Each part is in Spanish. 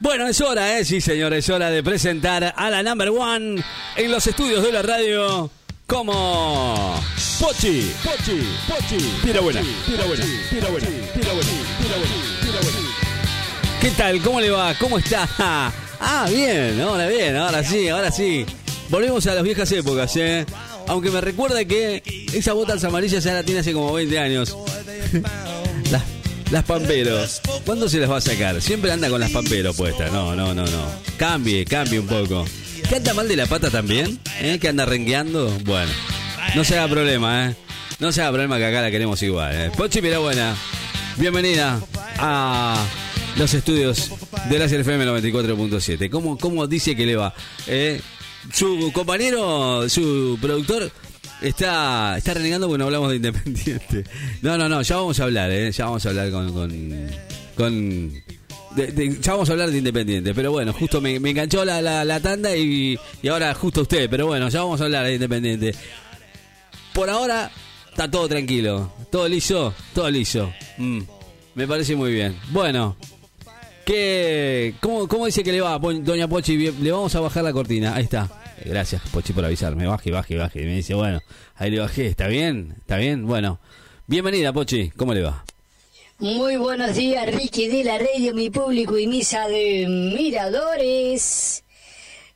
Bueno, es hora, ¿eh? Sí, señor, es hora de presentar a la number one en los estudios de la radio como Pochi. Pochi, Pochi. Tira buena, tira buena, tira buena, tira buena, tira buena, tira buena. ¿Qué tal? ¿Cómo le va? ¿Cómo está? Ah, bien, ahora bien, ahora sí, ahora sí. Volvemos a las viejas épocas, ¿eh? Aunque me recuerda que esa botas amarillas ya la tiene hace como 20 años. Las, pamperos. ¿Cuándo se las va a sacar? Siempre anda con las pamperos puestas. No, no, no, no. Cambie, cambie un poco. ¿Que anda mal de la pata también? ¿Eh? ¿Que anda rengueando? Bueno, no se haga problema, ¿eh? No se haga problema que acá la queremos igual, ¿eh? Pochi buena. bienvenida a los estudios de la FM 94.7. ¿Cómo, ¿Cómo dice que le va? ¿Eh? Su compañero, su productor, está, está renegando porque hablamos de Independiente. No, no, no, ya vamos a hablar, ¿eh? Ya vamos a hablar con... con, ya vamos a hablar de Independiente, pero bueno, justo me, me enganchó la, la, la tanda y, y ahora justo usted, pero bueno, ya vamos a hablar de Independiente. Por ahora está todo tranquilo, todo liso, todo liso. Mm, me parece muy bien. Bueno, ¿qué, cómo, ¿cómo dice que le va, doña Pochi? Le vamos a bajar la cortina, ahí está. Gracias, Pochi, por avisarme. Baje, baje, baje. Y me dice, bueno, ahí le bajé, ¿está bien? ¿Está bien? Bueno, bienvenida, Pochi, ¿cómo le va? Muy buenos días, Ricky de la radio, mi público y misa de miradores.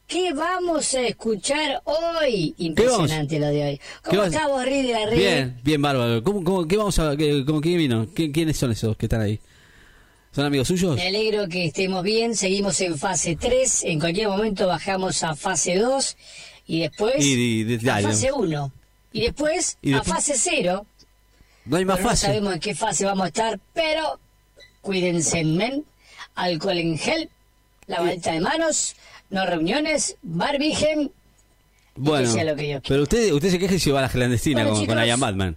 ¿Qué vamos a escuchar hoy? Impresionante lo de hoy. ¿Qué ¿Cómo está vos, Ricky de la radio? Bien, bien, bárbaro. ¿Cómo, cómo, ¿Qué vamos a, qué, cómo, quién vino? ¿Qui- ¿Quiénes son esos que están ahí? ¿Son amigos suyos? Me alegro que estemos bien. Seguimos en fase 3. En cualquier momento bajamos a fase 2. Y después Y- y- y- a fase 1. Y después Y a fase 0. No hay más Pero no sabemos en qué fase vamos a estar, pero cuídense, men. Alcohol en gel, lavadita de manos, no reuniones, barbigen. Bueno, que sea lo que Dios quiera. pero usted, usted se queja se va a la clandestina Bueno, con, con chicos. Ian Batman.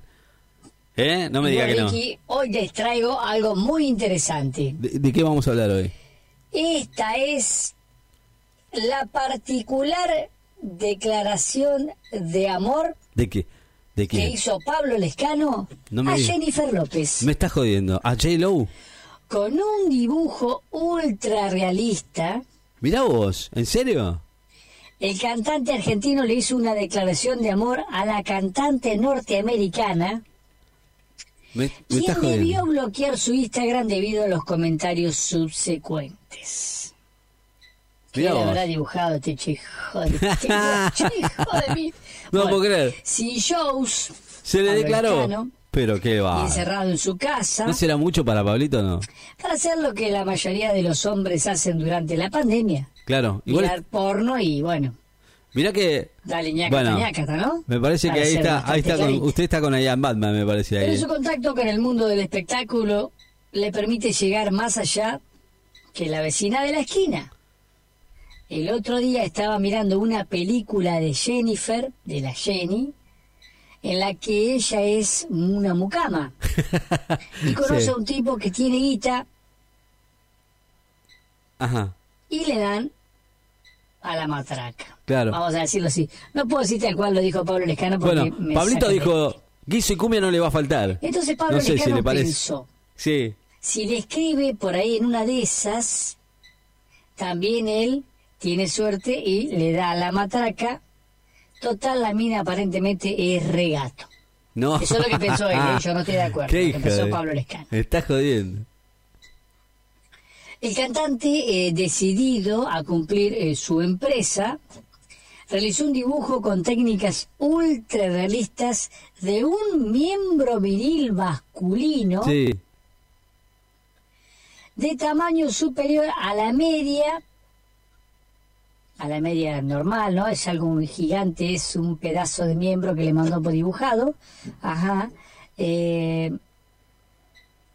¿Eh? No me diga que no. Hoy les traigo algo muy interesante. ¿De, de qué vamos a hablar hoy? Esta es la particular declaración de amor ¿De qué? ¿De que qué? hizo Pablo Lescano No a diga. Jennifer López. Me está jodiendo. ¿A J. Lowe? Con un dibujo ultra realista. Mirá vos, ¿en serio? El cantante argentino le hizo una declaración de amor a la cantante norteamericana, Me, quien debió bloquear su Instagram debido a los comentarios subsecuentes. ¿Qué le habrá dibujado este chico de, mí? No puedo creer. Sin shows, Se le declaró. Pero qué va. encerrado en su casa, ¿No será mucho para Pablito no? para hacer lo que la mayoría de los hombres hacen durante la pandemia. Claro. Igual, Mirar porno y, bueno, mirá que... dale ñacata, Bueno, ñacata, ¿no? Me parece Para que ahí está, ahí está con, usted está con Ian Batman, me parece Pero ahí. su contacto con el mundo del espectáculo le permite llegar más allá que la vecina de la esquina. El otro día estaba mirando una película de Jennifer, de la Jenny, en la que ella es una mucama. Y conoce Sí. a un tipo que tiene guita Ajá, y le dan a la matraca. Claro. Vamos a decirlo así. No puedo decir tal cual lo dijo Pablo Lescano porque Bueno, me Pablito de- dijo, guiso y cumbia no le va a faltar. Entonces Pablo no sé si Lescano le parece. pensó, Sí, si le escribe por ahí en una de esas, también él tiene suerte y le da la matraca. Total, la mina aparentemente es regato. no. Eso es lo que pensó él, yo no estoy de acuerdo. Qué Lo que pensó Pablo Lescano. Me está jodiendo. El cantante, eh, decidido a cumplir eh, su empresa, realizó un dibujo con técnicas ultra realistas de un miembro viril masculino Sí, de tamaño superior a la media, a la media normal, ¿no? Es algo muy gigante, es un pedazo de miembro que le mandó por dibujado, ajá, eh,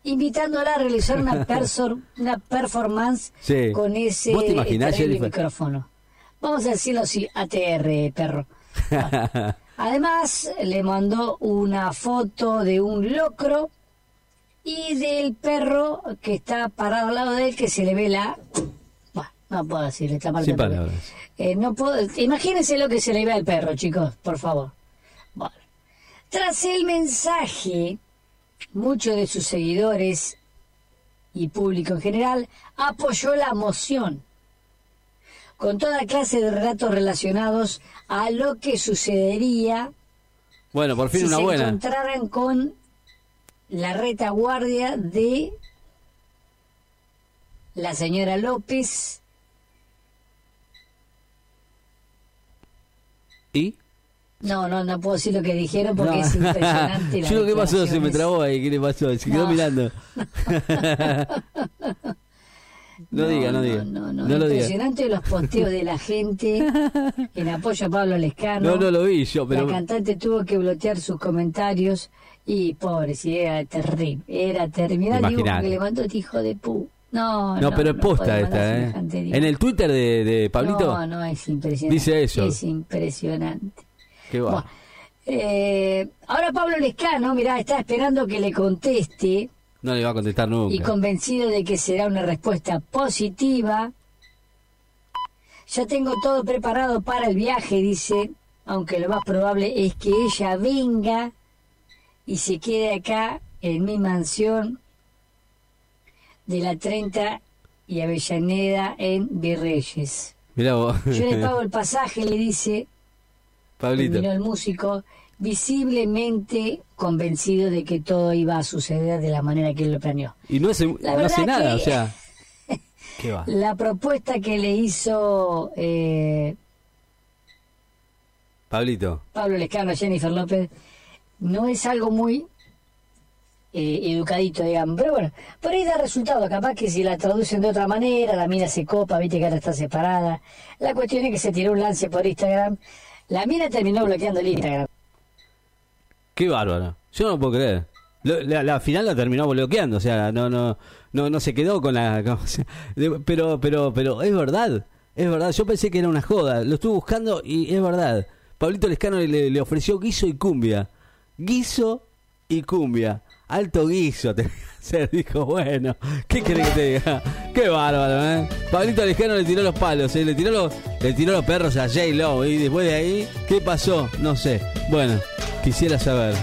invitándola a realizar una, una performance Sí. con ese ¿Vos te imaginás, micrófono. Vamos a decirlo así, ATR, perro. Bueno. Además, le mandó una foto de un locro y del perro que está parado al lado de él, que se le ve la... Bueno, no puedo decir esta parte. Sin palabras. Eh, no puedo... Imagínense lo que se le ve al perro, chicos, por favor. Bueno. Tras el mensaje, muchos de sus seguidores y público en general apoyó la moción con toda clase de relatos relacionados a lo que sucedería Bueno, por fin si una se buena. encontraran con la retaguardia de la señora López ¿Y? No, no, no puedo decir lo que dijeron porque es impresionante. Yo, ¿qué pasó? Se me trabó ahí. ¿Qué le pasó? Se quedó No. mirando. no, diga, no, diga. No, no, lo diga. Impresionante los posteos de la gente en apoyo a Pablo Lescano. No, no lo vi yo, pero. La cantante tuvo que bloquear sus comentarios y pobre, sí, era terrible. Era terrible. Digo, Imaginate. que le mandó este hijo de pu. No, No, pero es posta esta, ¿eh? En el Twitter de, de Pablito. No, no, es impresionante. Dice eso. Es impresionante. ¿Qué va? Bueno, eh, ahora Pablo Lescano, mirá, está esperando que le conteste No le va a contestar nunca. y convencido de que será una respuesta positiva. Ya tengo todo preparado para el viaje, dice, aunque lo más probable es que ella venga y se quede acá en mi mansión de la 30 y Avellaneda en Virreyes. Mirá vos. Yo le pago el pasaje, le dice, Pablito. el músico, visiblemente convencido de que todo iba a suceder de la manera que él lo planeó. Y no hace, La no hace nada, que- o sea. ¿Qué va? La propuesta que le hizo eh, Pablito. Pablo Lescano a Jennifer López no es algo muy eh, educadito, digamos. Pero bueno, por ahí da resultado. Capaz que si la traducen de otra manera, la mina se copa, viste que ahora está separada. La cuestión es que se tiró un lance por Instagram. La mina terminó bloqueando el Instagram. Qué bárbaro. Yo no puedo creer. Lo- La, la final la terminó bloqueando, o sea, no, no, no, no se quedó con la. pero, pero, pero es verdad, es verdad. Yo pensé que era una joda. Lo estuve buscando y es verdad. Pablito Lescano le, ofreció guiso y cumbia. Guiso y cumbia. Alto guiso te. Dijo, bueno, ¿qué querés que te diga? Qué bárbaro, ¿eh? Pablito Lescano le tiró los palos, ¿eh? le, tiró los, le tiró los perros a J-Lo. Y después de ahí, ¿qué pasó? No sé. Bueno, quisiera saber.